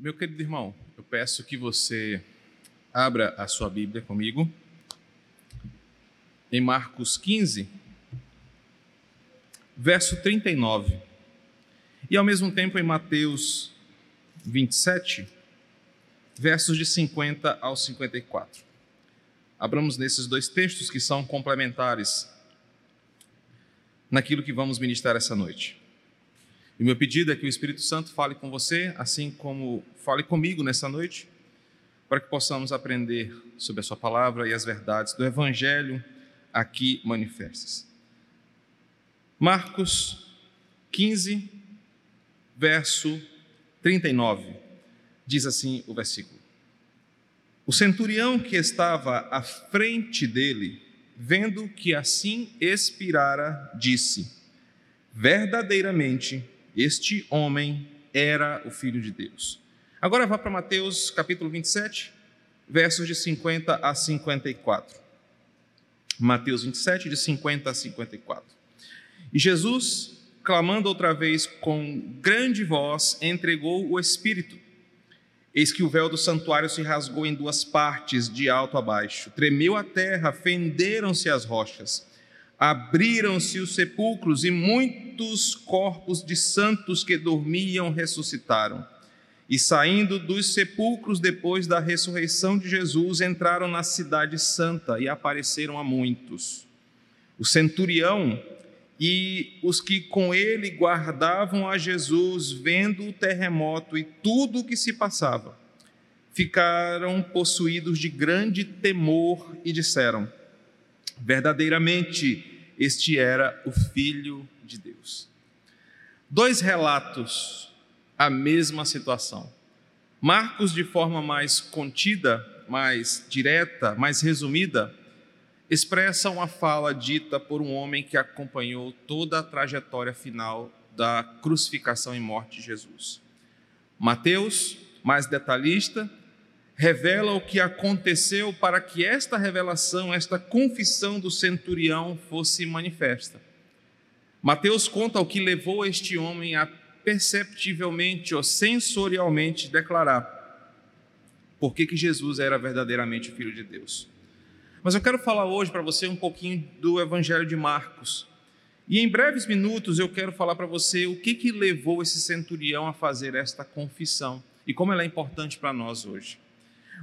Meu querido irmão, eu peço que você abra a sua Bíblia comigo em Marcos 15, verso 39, e ao mesmo tempo em Mateus 27, versos de 50 ao 54. Abramos nesses dois textos que são complementares naquilo que vamos ministrar essa noite. E meu pedido é que o Espírito Santo fale com você, assim como fale comigo nessa noite, para que possamos aprender sobre a Sua palavra e as verdades do Evangelho aqui manifestas. Marcos 15, verso 39, diz assim o versículo: O centurião que estava à frente dele, vendo que assim expirara, disse: Verdadeiramente, este homem era o Filho de Deus. Agora vá para Mateus capítulo 27, versos de 50 a 54. Mateus 27, de 50 a 54. E Jesus, clamando outra vez com grande voz, entregou o Espírito. Eis que o véu do santuário se rasgou em duas partes, de alto a baixo. Tremeu a terra, fenderam-se as rochas abriram-se os sepulcros e muitos corpos de santos que dormiam ressuscitaram. E saindo dos sepulcros depois da ressurreição de Jesus, entraram na cidade santa e apareceram a muitos. O centurião e os que com ele guardavam a Jesus, vendo o terremoto e tudo o que se passava, ficaram possuídos de grande temor e disseram: Verdadeiramente, este era o Filho de Deus. Dois relatos, a mesma situação. Marcos, de forma mais contida, mais direta, mais resumida, expressa uma fala dita por um homem que acompanhou toda a trajetória final da crucificação e morte de Jesus. Mateus, mais detalhista, revela o que aconteceu para que esta revelação, esta confissão do centurião fosse manifesta. Mateus conta o que levou este homem a perceptivelmente ou sensorialmente declarar por que, que Jesus era verdadeiramente o Filho de Deus. Mas eu quero falar hoje para você um pouquinho do Evangelho de Marcos. E em breves minutos eu quero falar para você o que, que levou esse centurião a fazer esta confissão e como ela é importante para nós hoje.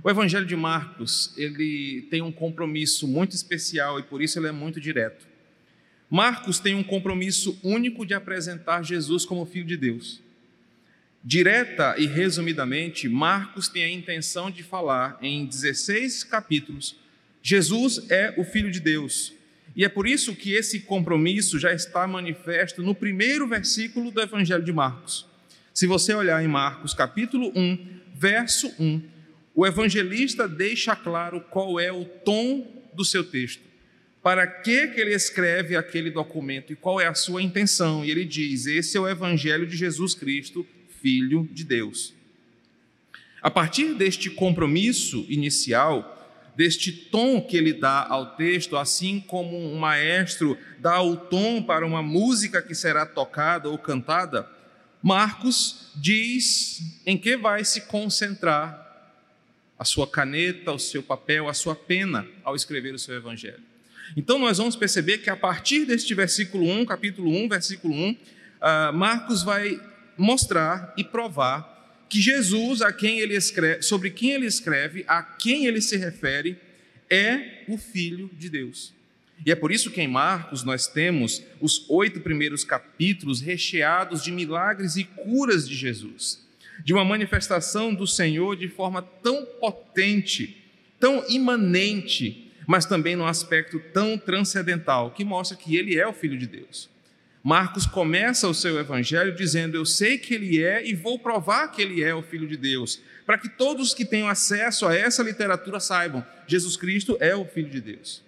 O Evangelho de Marcos, ele tem um compromisso muito especial e por isso ele é muito direto. Marcos tem um compromisso único de apresentar Jesus como Filho de Deus. Direta e resumidamente, Marcos tem a intenção de falar em 16 capítulos: Jesus é o Filho de Deus. E é por isso que esse compromisso já está manifesto no primeiro versículo do Evangelho de Marcos. Se você olhar em Marcos, capítulo 1, verso 1, o evangelista deixa claro qual é o tom do seu texto. Para que, que ele escreve aquele documento e qual é a sua intenção? E ele diz: Esse é o evangelho de Jesus Cristo, Filho de Deus. A partir deste compromisso inicial, deste tom que ele dá ao texto, assim como um maestro dá o tom para uma música que será tocada ou cantada, Marcos diz em que vai se concentrar a sua caneta, o seu papel, a sua pena ao escrever o seu evangelho. Então nós vamos perceber que a partir deste versículo 1, capítulo 1, versículo 1, ah, Marcos vai mostrar e provar que Jesus, a quem ele escreve, sobre quem ele escreve, a quem ele se refere, é o Filho de Deus. E é por isso que em Marcos nós temos os oito primeiros capítulos recheados de milagres e curas de Jesus de uma manifestação do Senhor de forma tão potente, tão imanente, mas também num aspecto tão transcendental, que mostra que ele é o Filho de Deus. Marcos começa o seu evangelho dizendo: Eu sei que ele é e vou provar que ele é o Filho de Deus, para que todos que tenham acesso a essa literatura saibam: Jesus Cristo é o Filho de Deus.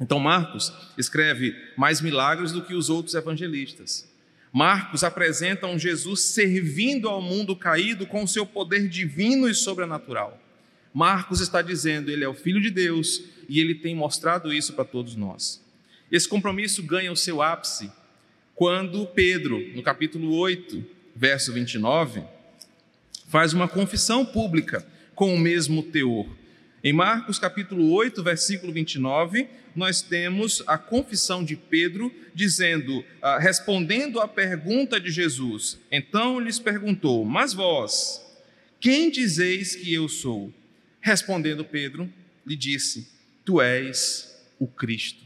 Então, Marcos escreve mais milagres do que os outros evangelistas. Marcos apresenta um Jesus servindo ao mundo caído com o seu poder divino e sobrenatural. Marcos está dizendo, ele é o filho de Deus e ele tem mostrado isso para todos nós. Esse compromisso ganha o seu ápice quando Pedro, no capítulo 8, verso 29, faz uma confissão pública com o mesmo teor. Em Marcos capítulo 8, versículo 29, nós temos a confissão de Pedro dizendo, ah, respondendo à pergunta de Jesus. Então lhes perguntou: Mas vós, quem dizeis que eu sou? Respondendo Pedro, lhe disse: Tu és o Cristo.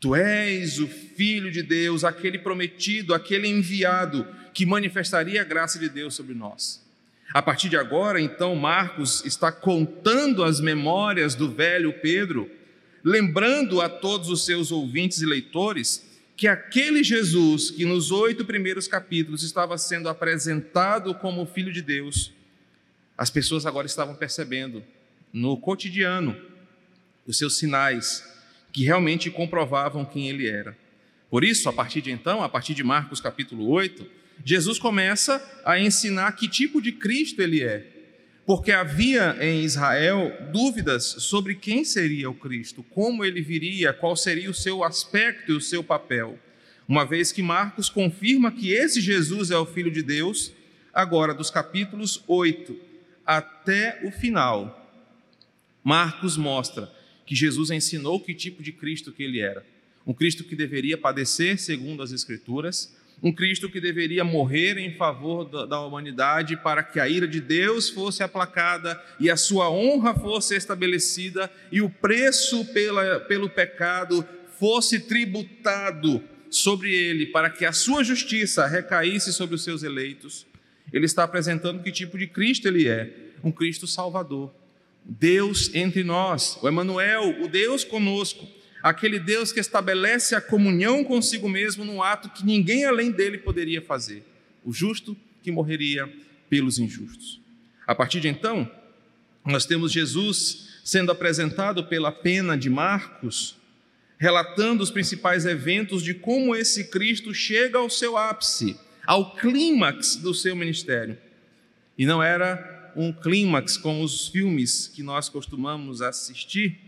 Tu és o Filho de Deus, aquele prometido, aquele enviado que manifestaria a graça de Deus sobre nós. A partir de agora, então, Marcos está contando as memórias do velho Pedro, lembrando a todos os seus ouvintes e leitores que aquele Jesus que nos oito primeiros capítulos estava sendo apresentado como Filho de Deus, as pessoas agora estavam percebendo no cotidiano os seus sinais que realmente comprovavam quem ele era. Por isso, a partir de então, a partir de Marcos capítulo 8, Jesus começa a ensinar que tipo de Cristo ele é. Porque havia em Israel dúvidas sobre quem seria o Cristo, como ele viria, qual seria o seu aspecto e o seu papel. Uma vez que Marcos confirma que esse Jesus é o Filho de Deus, agora dos capítulos 8 até o final, Marcos mostra que Jesus ensinou que tipo de Cristo que ele era. Um Cristo que deveria padecer segundo as Escrituras, um Cristo que deveria morrer em favor da, humanidade para que a ira de Deus fosse aplacada e a sua honra fosse estabelecida e o preço pela, pelo pecado fosse tributado sobre ele para que a sua justiça recaísse sobre os seus eleitos. Ele está apresentando que tipo de Cristo ele é: um Cristo salvador. Deus entre nós, o Emanuel, o Deus conosco aquele Deus que estabelece a comunhão consigo mesmo num ato que ninguém além dele poderia fazer, o justo que morreria pelos injustos. A partir de então, nós temos Jesus sendo apresentado pela pena de Marcos, relatando os principais eventos de como esse Cristo chega ao seu ápice, ao clímax do seu ministério. E não era um clímax como os filmes que nós costumamos assistir,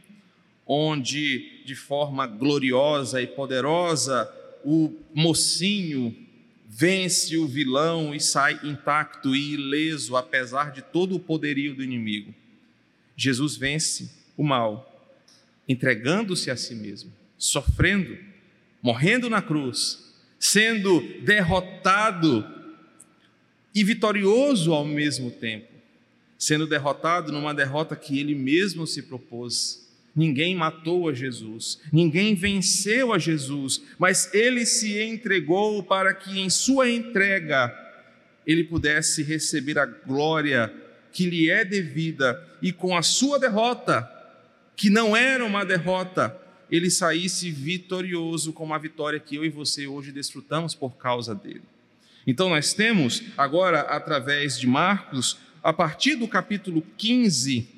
onde de forma gloriosa e poderosa o mocinho vence o vilão e sai intacto e ileso, apesar de todo o poderio do inimigo. Jesus vence o mal, entregando-se a si mesmo, sofrendo, morrendo na cruz, sendo derrotado e vitorioso ao mesmo tempo, sendo derrotado numa derrota que ele mesmo se propôs Ninguém matou a Jesus, ninguém venceu a Jesus, mas ele se entregou para que em sua entrega ele pudesse receber a glória que lhe é devida e com a sua derrota, que não era uma derrota, ele saísse vitorioso com uma vitória que eu e você hoje desfrutamos por causa dele. Então nós temos agora através de Marcos, a partir do capítulo 15,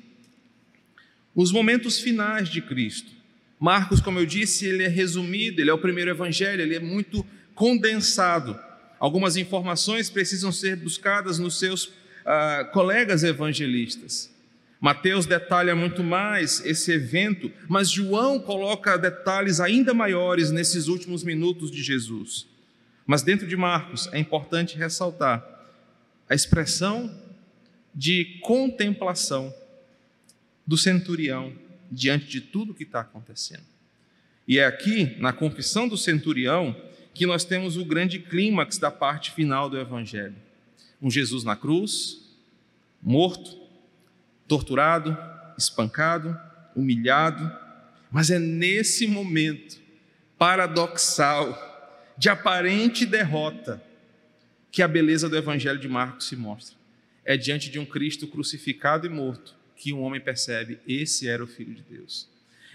os momentos finais de Cristo. Marcos, como eu disse, ele é resumido, ele é o primeiro evangelho, ele é muito condensado. Algumas informações precisam ser buscadas nos seus uh, colegas evangelistas. Mateus detalha muito mais esse evento, mas João coloca detalhes ainda maiores nesses últimos minutos de Jesus. Mas dentro de Marcos é importante ressaltar a expressão de contemplação do centurião diante de tudo que está acontecendo. E é aqui, na confissão do centurião, que nós temos o grande clímax da parte final do Evangelho. Um Jesus na cruz, morto, torturado, espancado, humilhado, mas é nesse momento paradoxal, de aparente derrota, que a beleza do Evangelho de Marcos se mostra. É diante de um Cristo crucificado e morto, que um homem percebe: esse era o Filho de Deus.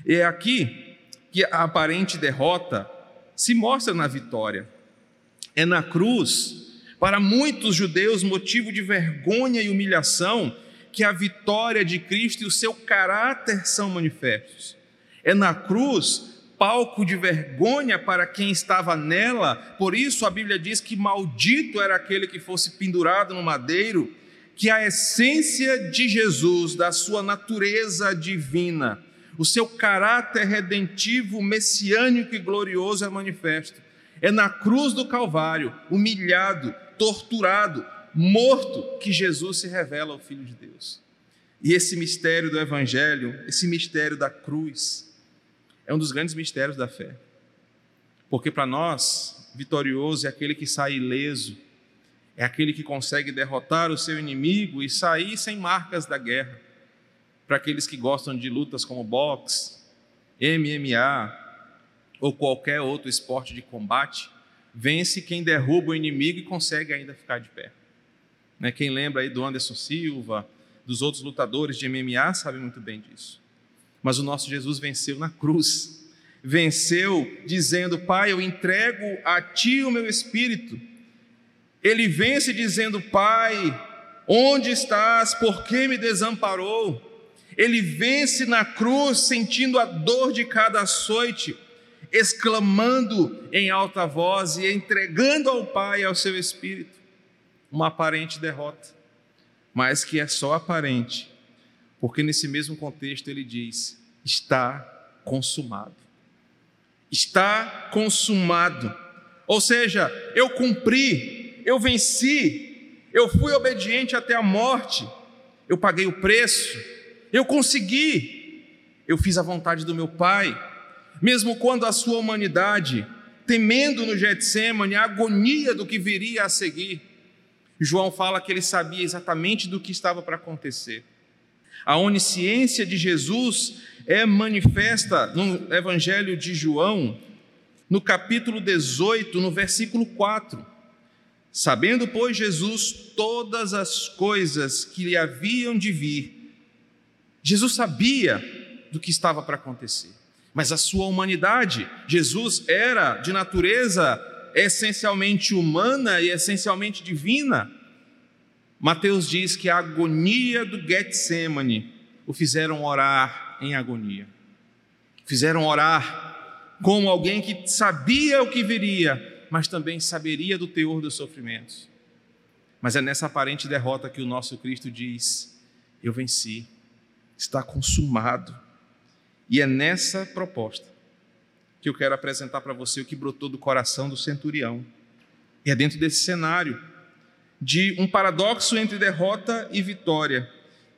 E é aqui que a aparente derrota se mostra na vitória. É na cruz, para muitos judeus, motivo de vergonha e humilhação, que a vitória de Cristo e o seu caráter são manifestos. É na cruz, palco de vergonha para quem estava nela, por isso a Bíblia diz que maldito era aquele que fosse pendurado no madeiro que a essência de Jesus, da sua natureza divina, o seu caráter redentivo, messiânico e glorioso é manifesto. É na cruz do Calvário, humilhado, torturado, morto, que Jesus se revela ao Filho de Deus. E esse mistério do Evangelho, esse mistério da cruz, é um dos grandes mistérios da fé. Porque para nós, vitorioso é aquele que sai ileso, é aquele que consegue derrotar o seu inimigo e sair sem marcas da guerra. Para aqueles que gostam de lutas como boxe, MMA ou qualquer outro esporte de combate, vence quem derruba o inimigo e consegue ainda ficar de pé. Né? Quem lembra aí do Anderson Silva, dos outros lutadores de MMA, sabe muito bem disso. Mas o nosso Jesus venceu na cruz. Venceu dizendo: Pai, eu entrego a ti o meu espírito. Ele vence dizendo: Pai, onde estás? Por que me desamparou? Ele vence na cruz sentindo a dor de cada açoite, exclamando em alta voz e entregando ao Pai e ao seu espírito uma aparente derrota, mas que é só aparente, porque nesse mesmo contexto ele diz: está consumado. Está consumado. Ou seja, eu cumpri, eu venci, eu fui obediente até a morte, eu paguei o preço, eu consegui, eu fiz a vontade do meu Pai, mesmo quando a sua humanidade, temendo no Getsemane a agonia do que viria a seguir, João fala que ele sabia exatamente do que estava para acontecer. A onisciência de Jesus é manifesta no Evangelho de João, no capítulo 18, no versículo 4. Sabendo, pois, Jesus todas as coisas que lhe haviam de vir, Jesus sabia do que estava para acontecer, mas a sua humanidade, Jesus era de natureza essencialmente humana e essencialmente divina. Mateus diz que a agonia do Getsemane o fizeram orar em agonia. Fizeram orar como alguém que sabia o que viria, mas também saberia do teor dos sofrimentos. Mas é nessa aparente derrota que o nosso Cristo diz: Eu venci, está consumado. E é nessa proposta que eu quero apresentar para você o que brotou do coração do centurião. E é dentro desse cenário de um paradoxo entre derrota e vitória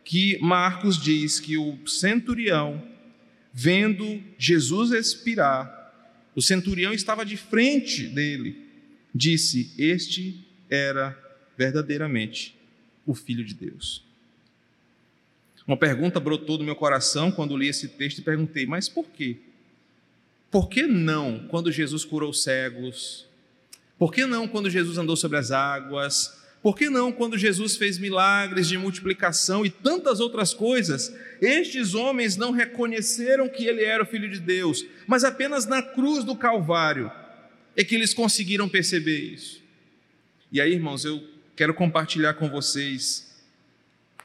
que Marcos diz que o centurião, vendo Jesus expirar, o centurião estava de frente dele, disse: Este era verdadeiramente o Filho de Deus. Uma pergunta brotou do meu coração quando li esse texto e perguntei: Mas por quê? Por que não quando Jesus curou cegos? Por que não quando Jesus andou sobre as águas? Por que não quando Jesus fez milagres de multiplicação e tantas outras coisas? Estes homens não reconheceram que ele era o Filho de Deus, mas apenas na cruz do Calvário é que eles conseguiram perceber isso. E aí, irmãos, eu quero compartilhar com vocês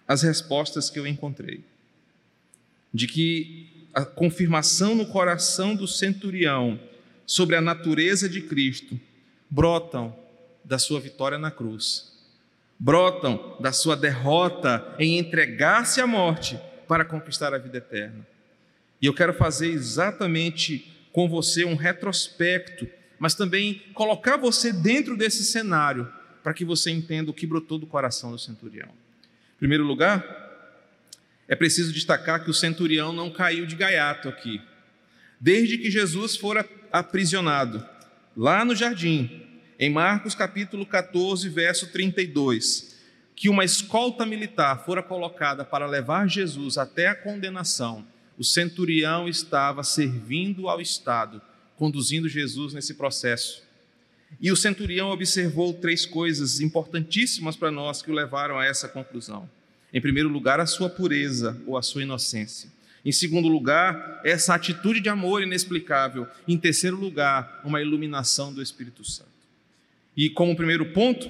as respostas que eu encontrei. De que a confirmação no coração do centurião sobre a natureza de Cristo brotam da sua vitória na cruz, brotam da sua derrota em entregar-se à morte para conquistar a vida eterna. E eu quero fazer exatamente com você um retrospecto, mas também colocar você dentro desse cenário para que você entenda o que brotou do coração do centurião. Em primeiro lugar, é preciso destacar que o centurião não caiu de gaiato aqui. Desde que Jesus fora aprisionado, lá no jardim, em Marcos capítulo 14, verso 32, que uma escolta militar fora colocada para levar Jesus até a condenação, o centurião estava servindo ao Estado, conduzindo Jesus nesse processo. E o centurião observou três coisas importantíssimas para nós que o levaram a essa conclusão. Em primeiro lugar, a sua pureza ou a sua inocência. Em segundo lugar, essa atitude de amor inexplicável. Em terceiro lugar, uma iluminação do Espírito Santo. E como primeiro ponto,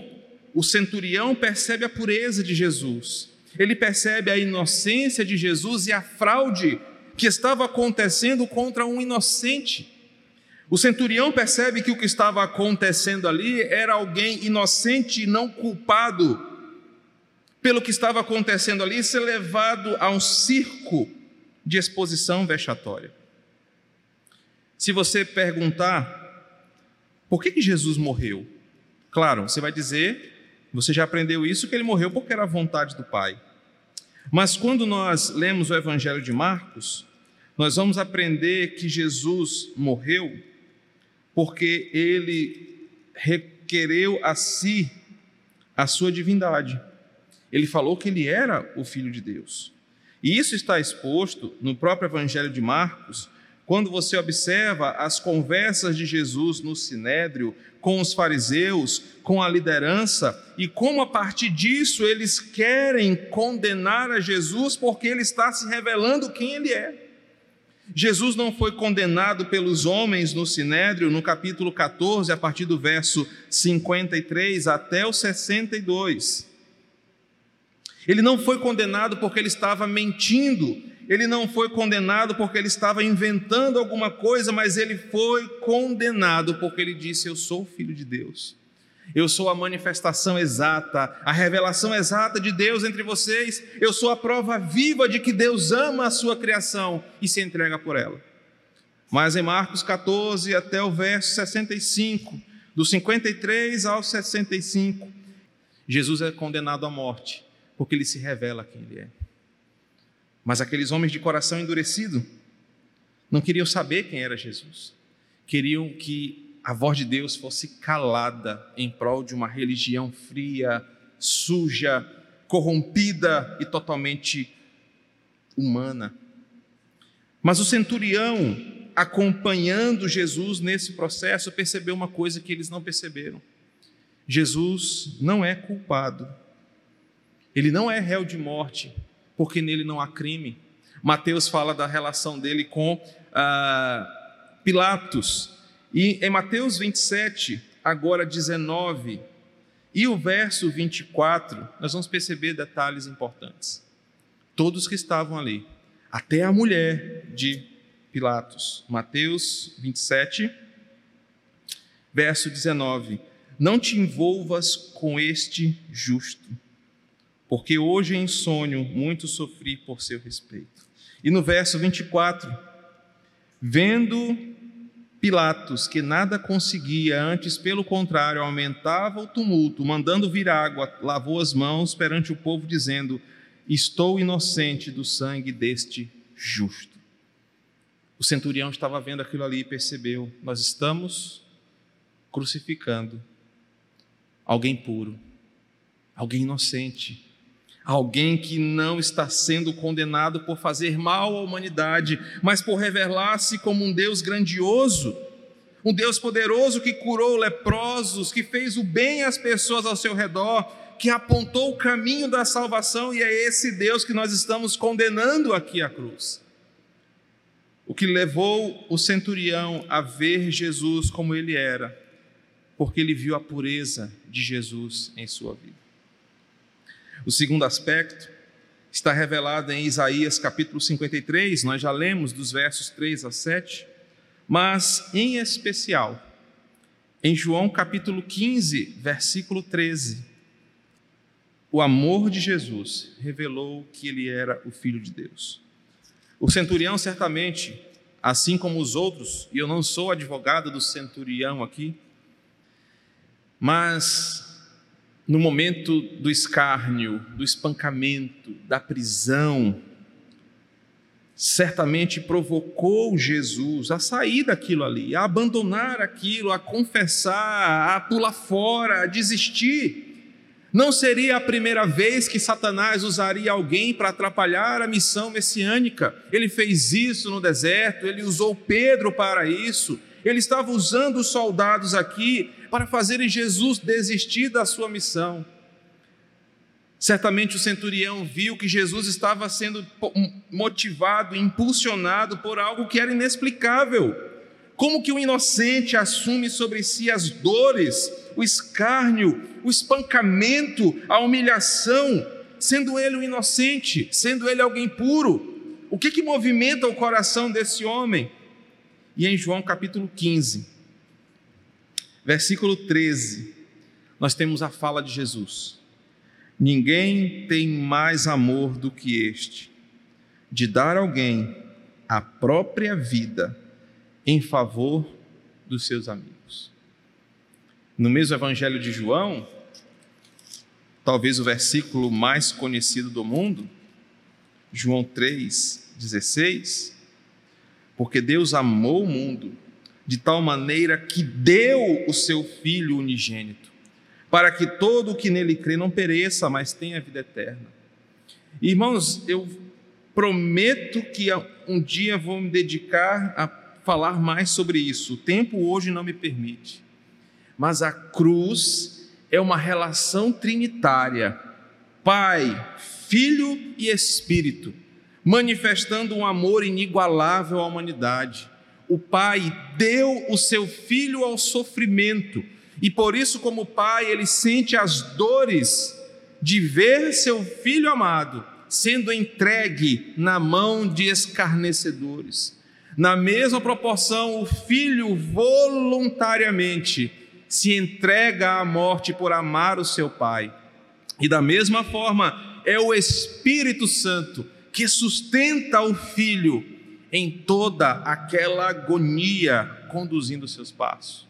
o centurião percebe a pureza de Jesus. Ele percebe a inocência de Jesus e a fraude que estava acontecendo contra um inocente. O centurião percebe que o que estava acontecendo ali era alguém inocente e não culpado pelo que estava acontecendo ali, ser levado a um circo de exposição vexatória. Se você perguntar por que, que Jesus morreu, claro, você vai dizer Você já aprendeu isso que ele morreu porque era a vontade do Pai. Mas quando nós lemos o Evangelho de Marcos, nós vamos aprender que Jesus morreu porque ele requereu a si a sua divindade. Ele falou que ele era o Filho de Deus. E isso está exposto no próprio Evangelho de Marcos, quando você observa as conversas de Jesus no sinédrio com os fariseus, com a liderança, e como a partir disso eles querem condenar a Jesus porque ele está se revelando quem ele é. Jesus não foi condenado pelos homens no Sinédrio, no capítulo 14, a partir do verso 53 até o 62. Ele não foi condenado porque ele estava mentindo, ele não foi condenado porque ele estava inventando alguma coisa, mas ele foi condenado porque ele disse: Eu sou filho de Deus. Eu sou a manifestação exata, a revelação exata de Deus entre vocês. Eu sou a prova viva de que Deus ama a sua criação e se entrega por ela. Mas em Marcos 14 até o verso 65, do 53 ao 65, Jesus é condenado à morte, porque ele se revela quem ele é. Mas aqueles homens de coração endurecido não queriam saber quem era Jesus. Queriam que a voz de Deus fosse calada em prol de uma religião fria, suja, corrompida e totalmente humana. Mas o centurião, acompanhando Jesus nesse processo, percebeu uma coisa que eles não perceberam: Jesus não é culpado, ele não é réu de morte, porque nele não há crime. Mateus fala da relação dele com ah, Pilatos, e em Mateus 27, agora 19, e o verso 24, nós vamos perceber detalhes importantes. Todos que estavam ali, até a mulher de Pilatos. Mateus 27, verso 19: Não te envolvas com este justo, porque hoje em sonho muito sofri por seu respeito. E no verso 24, vendo Pilatos, que nada conseguia, antes, pelo contrário, aumentava o tumulto, mandando vir água, lavou as mãos perante o povo, dizendo: Estou inocente do sangue deste justo. O centurião estava vendo aquilo ali e percebeu: Nós estamos crucificando alguém puro, alguém inocente, alguém que não está sendo condenado por fazer mal à humanidade, mas por revelar-se como um Deus grandioso, um Deus poderoso que curou leprosos, que fez o bem às pessoas ao seu redor, que apontou o caminho da salvação, e é esse Deus que nós estamos condenando aqui à cruz. O que levou o centurião a ver Jesus como ele era, porque ele viu a pureza de Jesus em sua vida. O segundo aspecto está revelado em Isaías capítulo 53, nós já lemos dos versos 3 a 7, mas em especial em João capítulo 15, versículo 13. O amor de Jesus revelou que ele era o Filho de Deus. O centurião, certamente, assim como os outros, e eu não sou advogado do centurião aqui, mas no momento do escárnio, do espancamento, da prisão, certamente provocou Jesus a sair daquilo ali, a abandonar aquilo, a confessar, a pular fora, a desistir. Não seria a primeira vez que Satanás usaria alguém para atrapalhar a missão messiânica. Ele fez isso no deserto, ele usou Pedro para isso. Ele estava usando os soldados aqui para fazerem Jesus desistir da sua missão. Certamente o centurião viu que Jesus estava sendo motivado, impulsionado por algo que era inexplicável. Como que o inocente assume sobre si as dores, o escárnio, o espancamento, a humilhação, sendo ele um inocente, sendo ele alguém puro? O que que movimenta o coração desse homem? E em João capítulo 15, versículo 13, nós temos a fala de Jesus. Ninguém tem mais amor do que este, de dar alguém a própria vida em favor dos seus amigos. No mesmo Evangelho de João, talvez o versículo mais conhecido do mundo, João 3,16, porque Deus amou o mundo de tal maneira que deu o seu Filho unigênito, para que todo o que nele crê não pereça, mas tenha vida eterna. Irmãos, eu prometo que um dia vou me dedicar a falar mais sobre isso. O tempo hoje não me permite. Mas a cruz é uma relação trinitária: Pai, Filho e Espírito, manifestando um amor inigualável à humanidade o pai deu o seu filho ao sofrimento, e por isso, como pai, ele sente as dores de ver seu filho amado sendo entregue na mão de escarnecedores. Na mesma proporção, o filho voluntariamente se entrega à morte por amar o seu pai. E da mesma forma, é o Espírito Santo que sustenta o filho em toda aquela agonia conduzindo seus passos.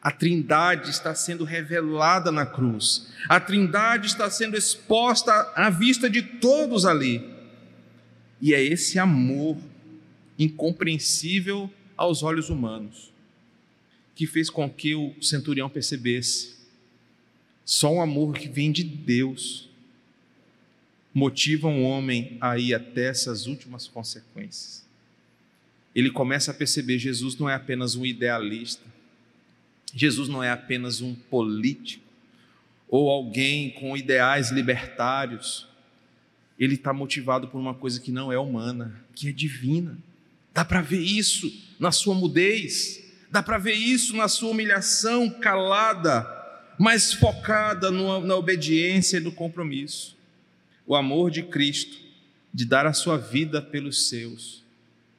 A Trindade está sendo revelada na cruz. A Trindade está sendo exposta à vista de todos ali. E é esse amor incompreensível aos olhos humanos que fez com que o centurião percebesse só um amor que vem de Deus motiva um homem a ir até essas últimas consequências ele começa a perceber: Jesus não é apenas um idealista, Jesus não é apenas um político ou alguém com ideais libertários. Ele está motivado por uma coisa que não é humana, que é divina. Dá para ver isso na sua mudez, dá para ver isso na sua humilhação calada, mas focada no, na obediência e no compromisso. O amor de Cristo, de dar a sua vida pelos seus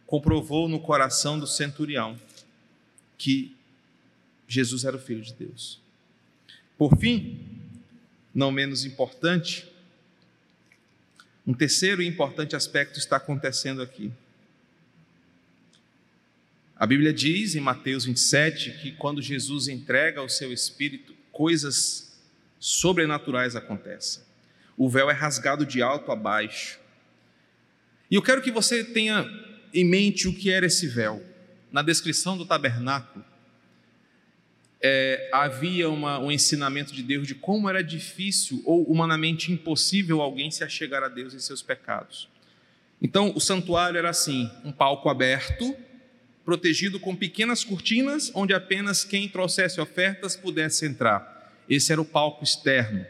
comprovou no coração do centurião que Jesus era o Filho de Deus. Por fim, não menos importante, um terceiro e importante aspecto está acontecendo aqui. A Bíblia diz em Mateus 27 que quando Jesus entrega o seu espírito, coisas sobrenaturais acontecem. O véu é rasgado de alto a baixo. E eu quero que você tenha em mente o que era esse véu. Na descrição do tabernáculo, é, havia uma, um ensinamento de Deus de como era difícil ou humanamente impossível alguém se achegar a Deus em seus pecados. Então, o santuário era assim: um palco aberto, protegido com pequenas cortinas, onde apenas quem trouxesse ofertas pudesse entrar. Esse era o palco externo.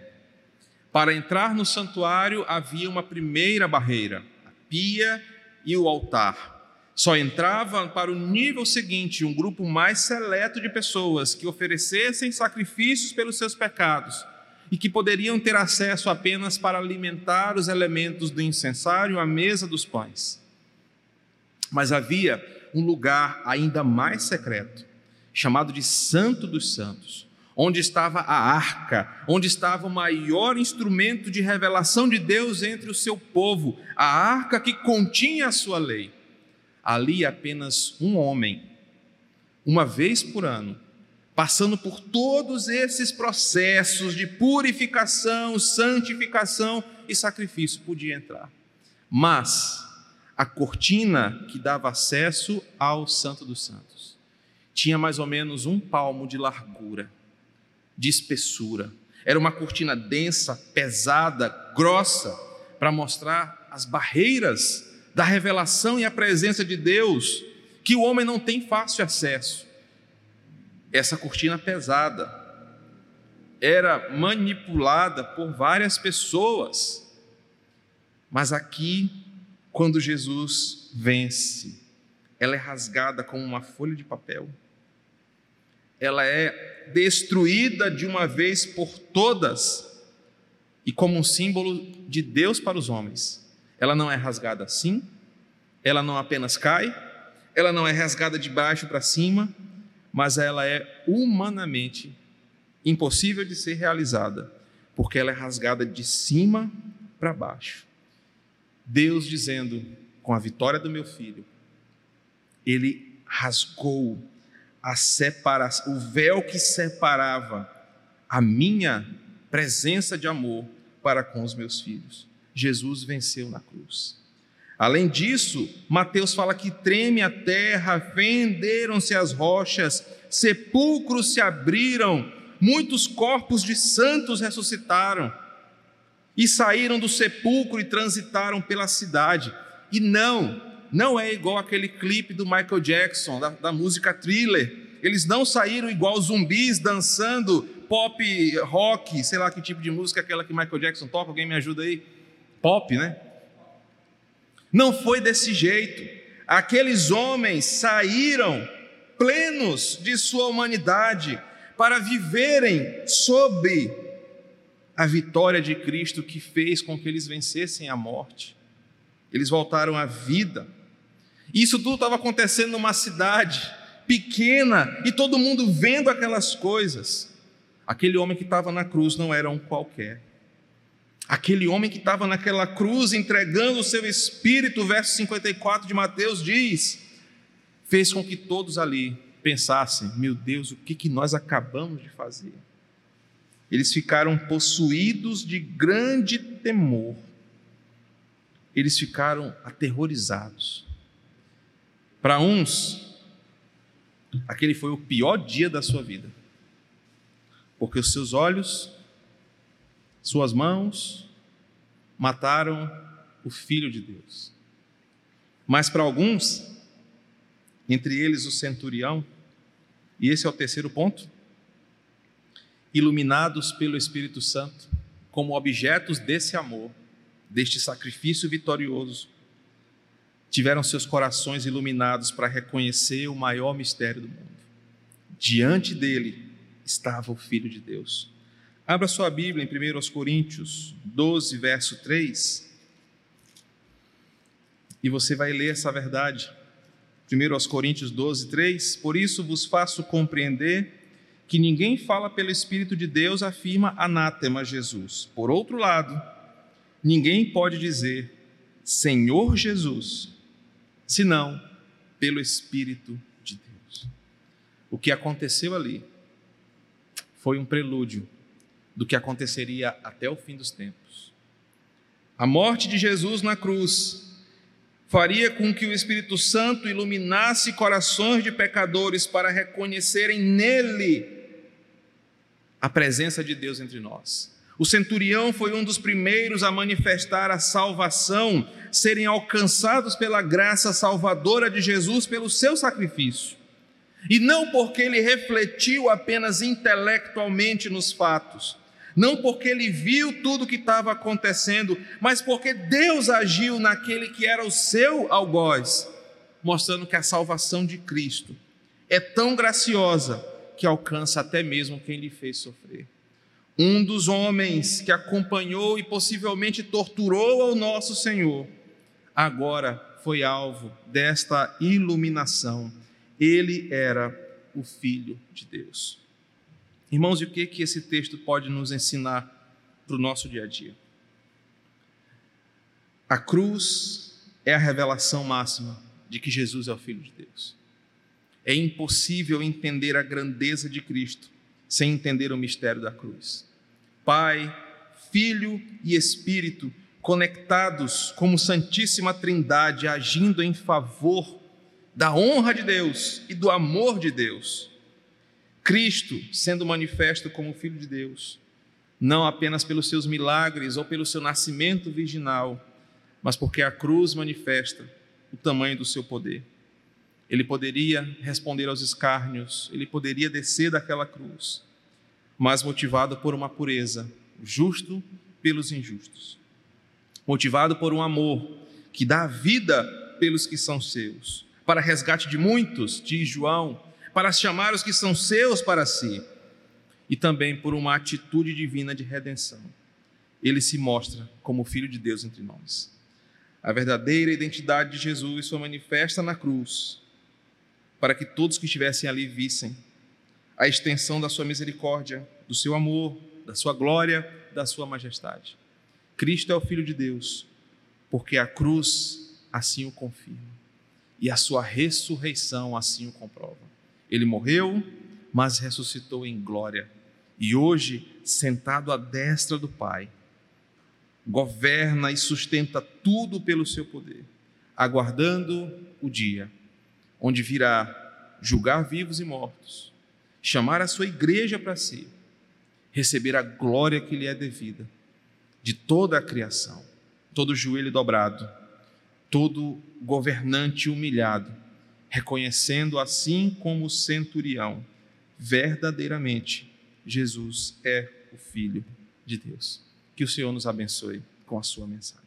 Para entrar no santuário havia uma primeira barreira, a pia e o altar. Só entrava para o nível seguinte um grupo mais seleto de pessoas que oferecessem sacrifícios pelos seus pecados e que poderiam ter acesso apenas para alimentar os elementos do incensário à mesa dos pães. Mas havia um lugar ainda mais secreto, chamado de Santo dos Santos, onde estava a arca, onde estava o maior instrumento de revelação de Deus entre o seu povo, a arca que continha a sua lei ali apenas um homem, uma vez por ano, passando por todos esses processos de purificação, santificação e sacrifício, podia entrar. Mas a cortina que dava acesso ao Santo dos Santos tinha mais ou menos um palmo de largura, de espessura. Era uma cortina densa, pesada, grossa, para mostrar as barreiras da revelação e a presença de Deus, que o homem não tem fácil acesso. Essa cortina pesada era manipulada por várias pessoas, mas aqui, quando Jesus vence, ela é rasgada como uma folha de papel, ela é destruída de uma vez por todas e como um símbolo de Deus para os homens ela não é rasgada assim, ela não apenas cai, ela não é rasgada de baixo para cima, mas ela é humanamente impossível de ser realizada, porque ela é rasgada de cima para baixo. Deus dizendo, com a vitória do meu filho, ele rasgou a separação, o véu que separava a minha presença de amor para com os meus filhos. Jesus venceu na cruz. Além disso, Mateus fala que treme a terra, fenderam-se as rochas, sepulcros se abriram, muitos corpos de santos ressuscitaram e saíram do sepulcro e transitaram pela cidade. E não, não é igual aquele clipe do Michael Jackson, da, da música thriller. Eles não saíram igual zumbis dançando pop rock, sei lá que tipo de música é aquela que Michael Jackson toca, alguém me ajuda aí? Pop, né? Não foi desse jeito. Aqueles homens saíram plenos de sua humanidade para viverem sob a vitória de Cristo que fez com que eles vencessem a morte. Eles voltaram à vida. Isso tudo estava acontecendo numa cidade pequena e todo mundo vendo aquelas coisas. Aquele homem que estava na cruz não era um qualquer. Aquele homem que estava naquela cruz entregando o seu espírito, verso 54 de Mateus diz, fez com que todos ali pensassem: meu Deus, o que, que nós acabamos de fazer? Eles ficaram possuídos de grande temor, eles ficaram aterrorizados. Para uns, aquele foi o pior dia da sua vida, porque os seus olhos suas mãos mataram o Filho de Deus. Mas para alguns, entre eles o centurião, e esse é o terceiro ponto, iluminados pelo Espírito Santo, como objetos desse amor, deste sacrifício vitorioso, tiveram seus corações iluminados para reconhecer o maior mistério do mundo. Diante dele estava o Filho de Deus. Abra sua Bíblia em 1 Coríntios 12, verso 3. E você vai ler essa verdade. 1 Coríntios 12, 3. Por isso vos faço compreender que ninguém fala pelo Espírito de Deus afirma anátema Jesus. Por outro lado, ninguém pode dizer Senhor Jesus, senão pelo Espírito de Deus. O que aconteceu ali foi um prelúdio do que aconteceria até o fim dos tempos. A morte de Jesus na cruz faria com que o Espírito Santo iluminasse corações de pecadores para reconhecerem nele a presença de Deus entre nós. O centurião foi um dos primeiros a manifestar a salvação, serem alcançados pela graça salvadora de Jesus pelo seu sacrifício. E não porque ele refletiu apenas intelectualmente nos fatos, não porque ele viu tudo o que estava acontecendo, mas porque Deus agiu naquele que era o seu algoz, mostrando que a salvação de Cristo é tão graciosa que alcança até mesmo quem lhe fez sofrer. Um dos homens que acompanhou e possivelmente torturou ao nosso Senhor, agora foi alvo desta iluminação. Ele era o Filho de Deus. Irmãos, e o que, que esse texto pode nos ensinar para o nosso dia a dia? A cruz é a revelação máxima de que Jesus é o Filho de Deus. É impossível entender a grandeza de Cristo sem entender o mistério da cruz. Pai, Filho e Espírito conectados como Santíssima Trindade, agindo em favor da honra de Deus e do amor de Deus. Cristo sendo manifesto como Filho de Deus, não apenas pelos seus milagres ou pelo seu nascimento virginal, mas porque a cruz manifesta o tamanho do seu poder. Ele poderia responder aos escárnios, ele poderia descer daquela cruz, mas motivado por uma pureza, justo pelos injustos, motivado por um amor que dá vida pelos que são seus, para resgate de muitos, diz João, para chamar os que são seus para si, e também por uma atitude divina de redenção. Ele se mostra como Filho de Deus entre nós. A verdadeira identidade de Jesus foi manifesta na cruz, para que todos que estivessem ali vissem a extensão da sua misericórdia, do seu amor, da sua glória, da sua majestade. Cristo é o Filho de Deus, porque a cruz assim o confirma e a sua ressurreição assim o comprova. Ele morreu, mas ressuscitou em glória. E hoje, sentado à destra do Pai, governa e sustenta tudo pelo seu poder, aguardando o dia onde virá julgar vivos e mortos, chamar a sua igreja para si, receber a glória que lhe é devida de toda a criação, todo joelho dobrado, todo governante humilhado, reconhecendo assim como o centurião, verdadeiramente Jesus é o Filho de Deus. Que o Senhor nos abençoe com a sua mensagem.